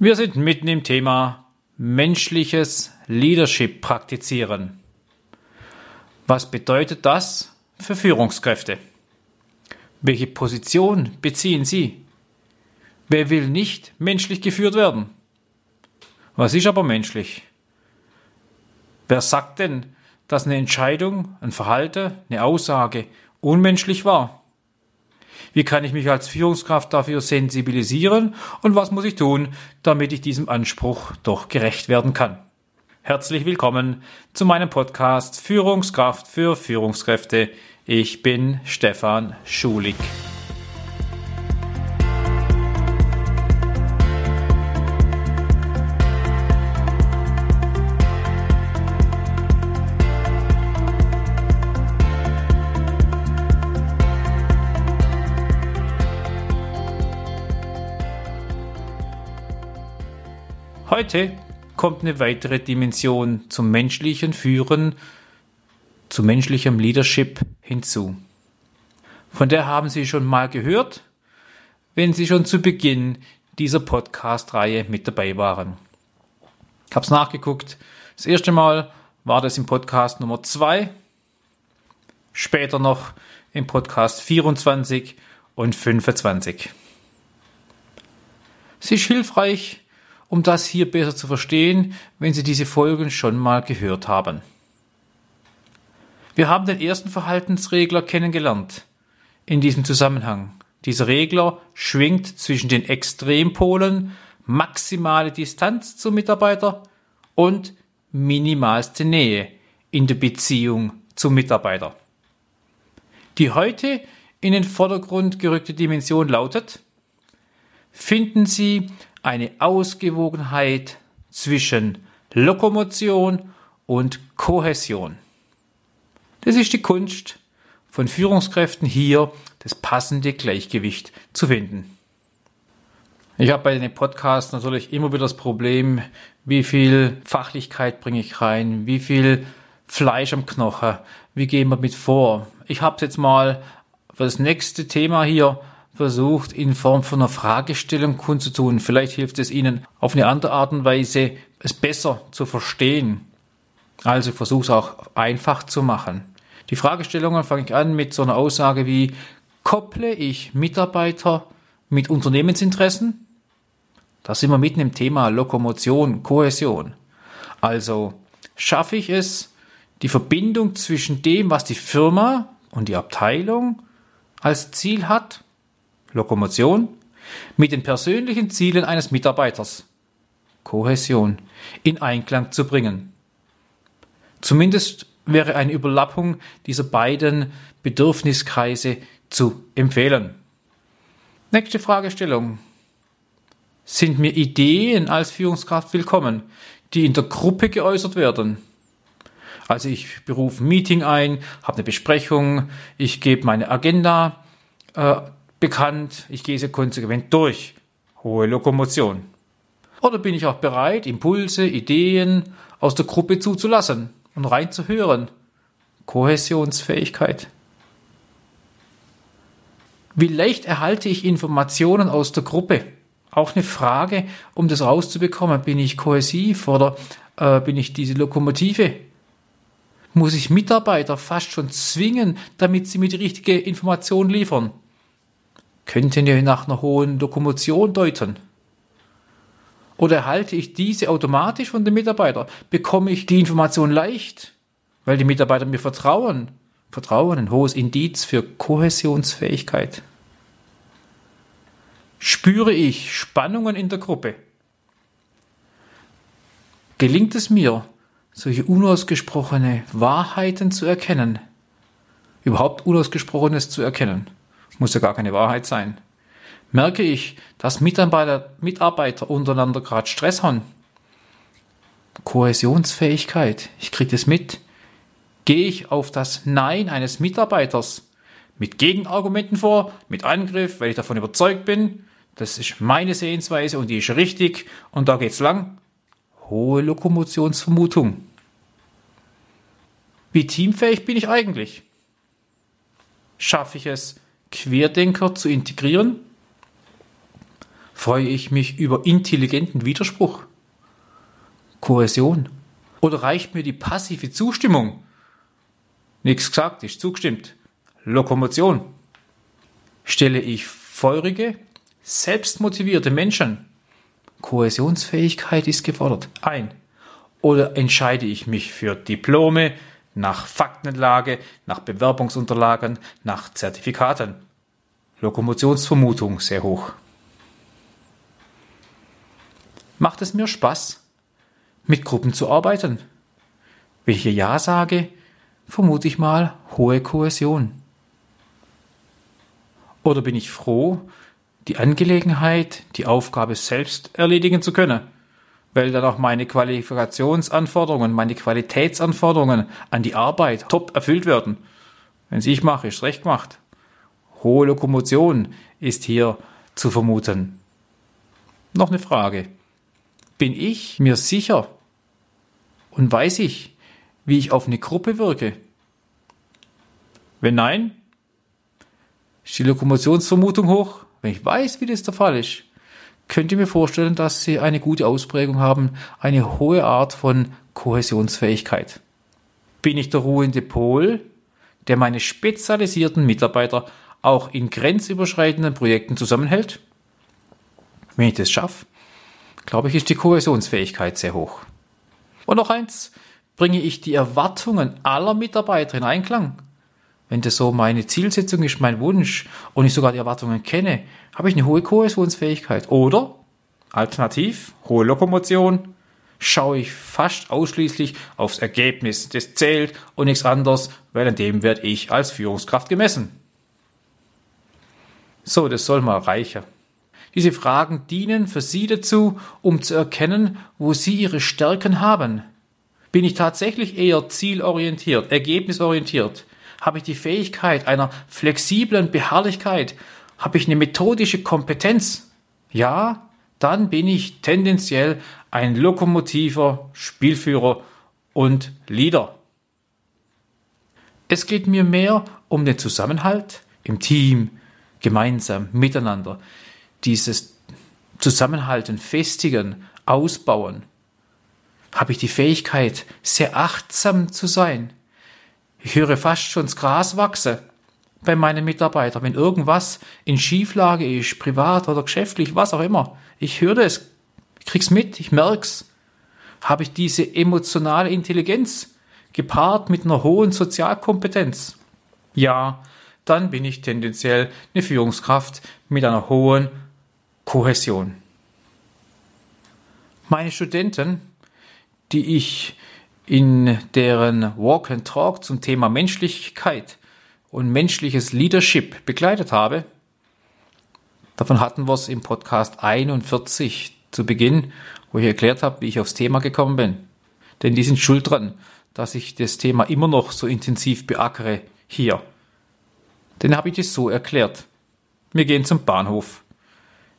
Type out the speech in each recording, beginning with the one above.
Wir sind mitten im Thema menschliches Leadership praktizieren. Was bedeutet das für Führungskräfte? Welche Position beziehen Sie? Wer will nicht menschlich geführt werden? Was ist aber menschlich? Wer sagt denn, dass eine Entscheidung, ein Verhalten, eine Aussage unmenschlich war? Wie kann ich mich als Führungskraft dafür sensibilisieren und was muss ich tun, damit ich diesem Anspruch doch gerecht werden kann? Herzlich willkommen zu meinem Podcast Führungskraft für Führungskräfte. Ich bin Stefan Schulig. Heute kommt eine weitere Dimension zum menschlichen Führen, zu menschlichem Leadership hinzu. Von der haben Sie schon mal gehört, wenn Sie schon zu Beginn dieser Podcast-Reihe mit dabei waren. Ich habe es nachgeguckt. Das erste Mal war das im Podcast Nummer 2, später noch im Podcast 24 und 25. Es ist hilfreich, um das hier besser zu verstehen, wenn Sie diese Folgen schon mal gehört haben. Wir haben den ersten Verhaltensregler kennengelernt. In diesem Zusammenhang. Dieser Regler schwingt zwischen den Extrempolen maximale Distanz zum Mitarbeiter und minimalste Nähe in der Beziehung zum Mitarbeiter. Die heute in den Vordergrund gerückte Dimension lautet, finden Sie eine Ausgewogenheit zwischen Lokomotion und Kohäsion. Das ist die Kunst von Führungskräften hier, das passende Gleichgewicht zu finden. Ich habe bei den Podcasts natürlich immer wieder das Problem, wie viel Fachlichkeit bringe ich rein, wie viel Fleisch am Knochen, wie gehen wir mit vor. Ich habe jetzt mal für das nächste Thema hier versucht, in Form von einer Fragestellung kundzutun. Vielleicht hilft es Ihnen auf eine andere Art und Weise, es besser zu verstehen. Also versuche es auch einfach zu machen. Die Fragestellungen fange ich an mit so einer Aussage wie, kopple ich Mitarbeiter mit Unternehmensinteressen? Da sind wir mitten im Thema Lokomotion, Kohäsion. Also schaffe ich es, die Verbindung zwischen dem, was die Firma und die Abteilung als Ziel hat Lokomotion mit den persönlichen Zielen eines Mitarbeiters, Kohäsion, in Einklang zu bringen. Zumindest wäre eine Überlappung dieser beiden Bedürfniskreise zu empfehlen. Nächste Fragestellung. Sind mir Ideen als Führungskraft willkommen, die in der Gruppe geäußert werden? Also ich berufe ein Meeting ein, habe eine Besprechung, ich gebe meine Agenda äh, bekannt, ich gehe sie konsequent durch. Hohe Lokomotion. Oder bin ich auch bereit, Impulse, Ideen aus der Gruppe zuzulassen und reinzuhören? Kohäsionsfähigkeit. Wie leicht erhalte ich Informationen aus der Gruppe? Auch eine Frage, um das rauszubekommen. Bin ich kohäsiv oder äh, bin ich diese Lokomotive? Muss ich Mitarbeiter fast schon zwingen, damit sie mir die richtige Information liefern? Könnten ja nach einer hohen Lokomotion deuten. Oder erhalte ich diese automatisch von dem Mitarbeiter? Bekomme ich die Information leicht, weil die Mitarbeiter mir vertrauen? Vertrauen, ein hohes Indiz für Kohäsionsfähigkeit. Spüre ich Spannungen in der Gruppe? Gelingt es mir, solche unausgesprochene Wahrheiten zu erkennen? Überhaupt Unausgesprochenes zu erkennen? Muss ja gar keine Wahrheit sein. Merke ich, dass Mitarbeiter, Mitarbeiter untereinander gerade Stress haben? Kohäsionsfähigkeit, ich kriege das mit. Gehe ich auf das Nein eines Mitarbeiters mit Gegenargumenten vor, mit Angriff, weil ich davon überzeugt bin, das ist meine Sehensweise und die ist richtig und da geht's lang. Hohe Lokomotionsvermutung. Wie teamfähig bin ich eigentlich? Schaffe ich es, Querdenker zu integrieren? Freue ich mich über intelligenten Widerspruch? Kohäsion? Oder reicht mir die passive Zustimmung? Nichts gesagt, ist zugestimmt. Lokomotion. Stelle ich feurige, selbstmotivierte Menschen, Kohäsionsfähigkeit ist gefordert, ein. Oder entscheide ich mich für Diplome, nach Faktenlage, nach Bewerbungsunterlagen, nach Zertifikaten? Lokomotionsvermutung sehr hoch. Macht es mir Spaß, mit Gruppen zu arbeiten? Wenn ich Ja sage, vermute ich mal hohe Kohäsion. Oder bin ich froh, die Angelegenheit, die Aufgabe selbst erledigen zu können? Weil dann auch meine Qualifikationsanforderungen, meine Qualitätsanforderungen an die Arbeit top erfüllt werden. Wenn es ich mache, ist recht gemacht. Hohe Lokomotion ist hier zu vermuten. Noch eine Frage. Bin ich mir sicher und weiß ich, wie ich auf eine Gruppe wirke? Wenn nein, ist die Lokomotionsvermutung hoch. Wenn ich weiß, wie das der Fall ist, könnt ihr mir vorstellen, dass sie eine gute Ausprägung haben, eine hohe Art von Kohäsionsfähigkeit. Bin ich der ruhende Pol, der meine spezialisierten Mitarbeiter auch in grenzüberschreitenden Projekten zusammenhält? Wenn ich das schaffe, glaube ich, ist die Kohäsionsfähigkeit sehr hoch. Und noch eins, bringe ich die Erwartungen aller Mitarbeiter in Einklang? Wenn das so meine Zielsetzung ist, mein Wunsch und ich sogar die Erwartungen kenne, habe ich eine hohe Kohäsionsfähigkeit. Oder, alternativ, hohe Lokomotion, schaue ich fast ausschließlich aufs Ergebnis. Das zählt und nichts anderes, weil an dem werde ich als Führungskraft gemessen. So, das soll mal reicher. Diese Fragen dienen für Sie dazu, um zu erkennen, wo Sie Ihre Stärken haben. Bin ich tatsächlich eher zielorientiert, ergebnisorientiert? Habe ich die Fähigkeit einer flexiblen Beharrlichkeit? Habe ich eine methodische Kompetenz? Ja, dann bin ich tendenziell ein lokomotiver Spielführer und Leader. Es geht mir mehr um den Zusammenhalt im Team, gemeinsam, miteinander dieses Zusammenhalten, Festigen, Ausbauen, habe ich die Fähigkeit, sehr achtsam zu sein. Ich höre fast schon das Gras wachsen bei meinen Mitarbeitern, wenn irgendwas in Schieflage ist, privat oder geschäftlich, was auch immer. Ich höre das, ich krieg's mit, ich merk's. Habe ich diese emotionale Intelligenz gepaart mit einer hohen Sozialkompetenz? Ja, dann bin ich tendenziell eine Führungskraft mit einer hohen Kohäsion. Meine Studenten, die ich in deren Walk and Talk zum Thema Menschlichkeit und menschliches Leadership begleitet habe, davon hatten wir es im Podcast 41 zu Beginn, wo ich erklärt habe, wie ich aufs Thema gekommen bin. Denn die sind schuld dran, dass ich das Thema immer noch so intensiv beackere hier. Denn habe ich das so erklärt. Wir gehen zum Bahnhof.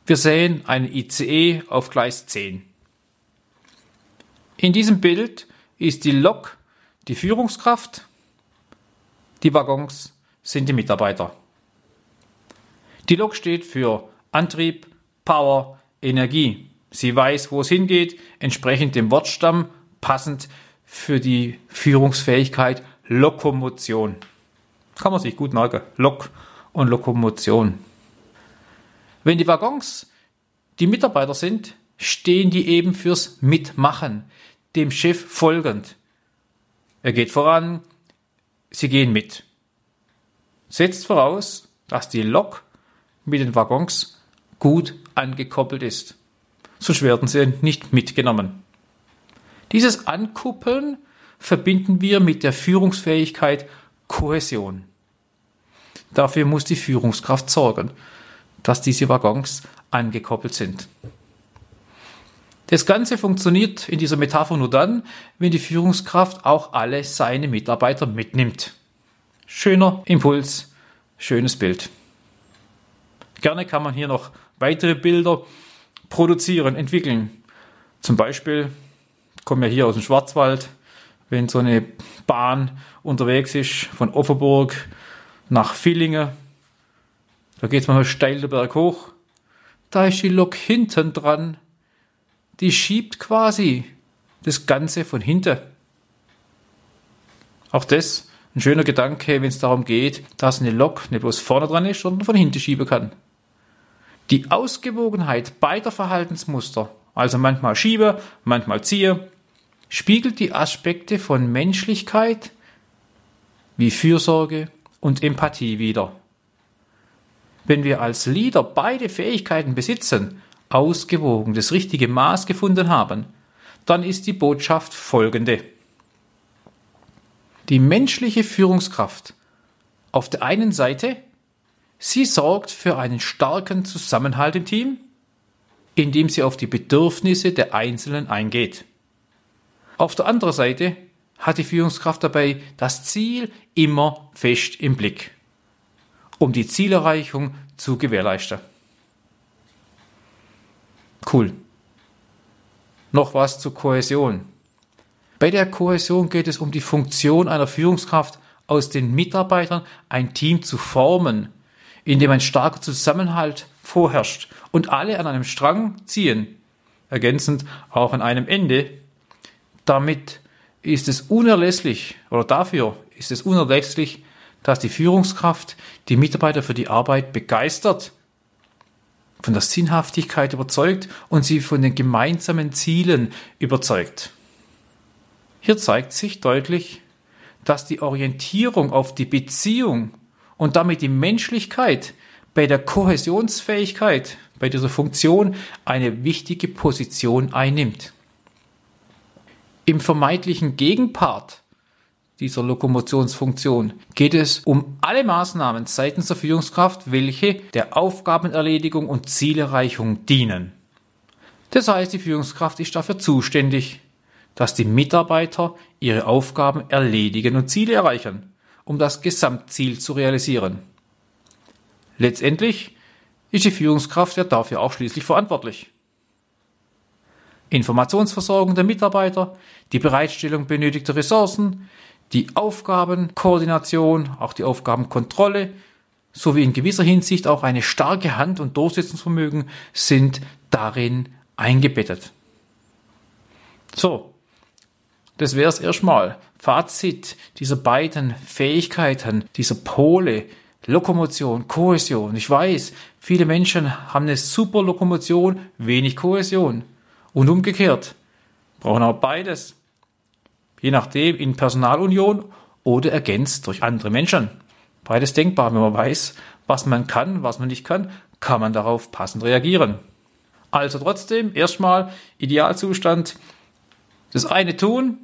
Wir sehen einen ICE auf Gleis 10. In diesem Bild ist die Lok die Führungskraft, die Waggons sind die Mitarbeiter. Die Lok steht für Antrieb, Power, Energie. Sie weiß, wo es hingeht, entsprechend dem Wortstamm, passend für die Führungsfähigkeit Lokomotion. Kann man sich gut merken. Lok und Lokomotion. Wenn die Waggons die Mitarbeiter sind, stehen die eben fürs Mitmachen, dem Chef folgend. Er geht voran, sie gehen mit. Setzt voraus, dass die Lok mit den Waggons gut angekoppelt ist. Sonst werden sie nicht mitgenommen. Dieses Ankuppeln verbinden wir mit der Führungsfähigkeit Kohäsion. Dafür muss die Führungskraft sorgen dass diese Waggons angekoppelt sind. Das Ganze funktioniert in dieser Metapher nur dann, wenn die Führungskraft auch alle seine Mitarbeiter mitnimmt. Schöner Impuls, schönes Bild. Gerne kann man hier noch weitere Bilder produzieren, entwickeln. Zum Beispiel kommen wir hier aus dem Schwarzwald, wenn so eine Bahn unterwegs ist von Offerburg nach Villingen da geht es mal steil den Berg hoch, da ist die Lok hinten dran. Die schiebt quasi das Ganze von hinten. Auch das ein schöner Gedanke, wenn es darum geht, dass eine Lok nicht bloß vorne dran ist, sondern von hinten schieben kann. Die Ausgewogenheit beider Verhaltensmuster, also manchmal schiebe, manchmal ziehe, spiegelt die Aspekte von Menschlichkeit wie Fürsorge und Empathie wider. Wenn wir als Leader beide Fähigkeiten besitzen, ausgewogen das richtige Maß gefunden haben, dann ist die Botschaft folgende. Die menschliche Führungskraft auf der einen Seite, sie sorgt für einen starken Zusammenhalt im Team, indem sie auf die Bedürfnisse der Einzelnen eingeht. Auf der anderen Seite hat die Führungskraft dabei das Ziel immer fest im Blick, um die Zielerreichung zu gewährleisten. Cool. Noch was zur Kohäsion. Bei der Kohäsion geht es um die Funktion einer Führungskraft aus den Mitarbeitern ein Team zu formen, in dem ein starker Zusammenhalt vorherrscht und alle an einem Strang ziehen, ergänzend auch an einem Ende. Damit ist es unerlässlich oder dafür ist es unerlässlich, dass die Führungskraft die Mitarbeiter für die Arbeit begeistert, von der Sinnhaftigkeit überzeugt und sie von den gemeinsamen Zielen überzeugt. Hier zeigt sich deutlich, dass die Orientierung auf die Beziehung und damit die Menschlichkeit bei der Kohäsionsfähigkeit, bei dieser Funktion eine wichtige Position einnimmt. Im vermeintlichen Gegenpart dieser Lokomotionsfunktion geht es um alle Maßnahmen seitens der Führungskraft, welche der Aufgabenerledigung und Zielerreichung dienen. Das heißt, die Führungskraft ist dafür zuständig, dass die Mitarbeiter ihre Aufgaben erledigen und Ziele erreichen, um das Gesamtziel zu realisieren. Letztendlich ist die Führungskraft ja dafür auch schließlich verantwortlich. Informationsversorgung der Mitarbeiter, die Bereitstellung benötigter Ressourcen, die Aufgabenkoordination, auch die Aufgabenkontrolle sowie in gewisser Hinsicht auch eine starke Hand- und Durchsetzungsvermögen sind darin eingebettet. So, das wäre es erstmal. Fazit dieser beiden Fähigkeiten, dieser Pole, Lokomotion, Kohäsion. Ich weiß, viele Menschen haben eine super Lokomotion, wenig Kohäsion. Und umgekehrt. Brauchen auch beides. Je nachdem in Personalunion oder ergänzt durch andere Menschen. Beides denkbar, wenn man weiß, was man kann, was man nicht kann, kann man darauf passend reagieren. Also trotzdem, erstmal Idealzustand, das eine tun,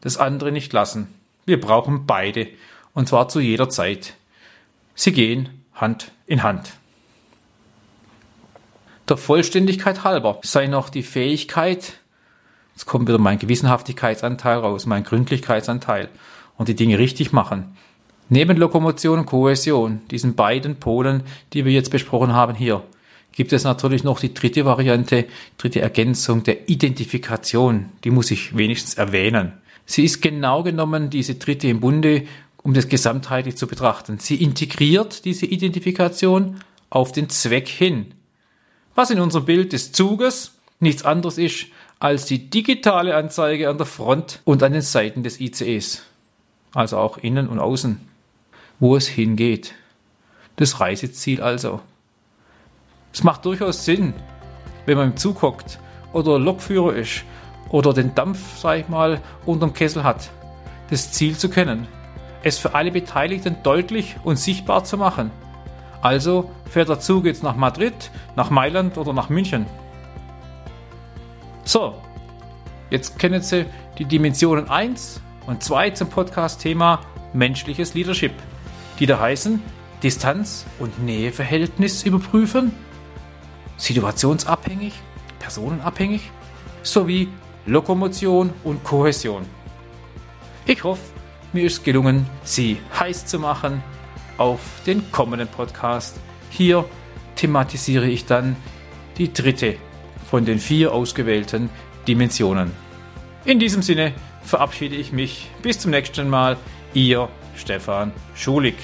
das andere nicht lassen. Wir brauchen beide, und zwar zu jeder Zeit. Sie gehen Hand in Hand. Der Vollständigkeit halber sei noch die Fähigkeit, jetzt kommt wieder mein Gewissenhaftigkeitsanteil raus, mein Gründlichkeitsanteil und die Dinge richtig machen. Neben Lokomotion und Kohäsion, diesen beiden Polen, die wir jetzt besprochen haben hier, gibt es natürlich noch die dritte Variante, dritte Ergänzung der Identifikation. Die muss ich wenigstens erwähnen. Sie ist genau genommen diese dritte im Bunde, um das gesamtheitlich zu betrachten. Sie integriert diese Identifikation auf den Zweck hin. Was in unserem Bild des Zuges nichts anderes ist als die digitale Anzeige an der Front und an den Seiten des ICEs. Also auch innen und außen. Wo es hingeht. Das Reiseziel also. Es macht durchaus Sinn, wenn man im Zug hockt oder Lokführer ist oder den Dampf, sag ich mal, unterm Kessel hat, das Ziel zu kennen, es für alle Beteiligten deutlich und sichtbar zu machen. Also fährt der Zug jetzt nach Madrid, nach Mailand oder nach München. So, jetzt kennen Sie die Dimensionen 1 und 2 zum Podcast-Thema menschliches Leadership, die da heißen Distanz- und Näheverhältnis überprüfen, situationsabhängig, personenabhängig sowie Lokomotion und Kohäsion. Ich hoffe, mir ist gelungen, Sie heiß zu machen auf den kommenden Podcast. Hier thematisiere ich dann die dritte von den vier ausgewählten Dimensionen. In diesem Sinne verabschiede ich mich. Bis zum nächsten Mal. Ihr Stefan Schulig.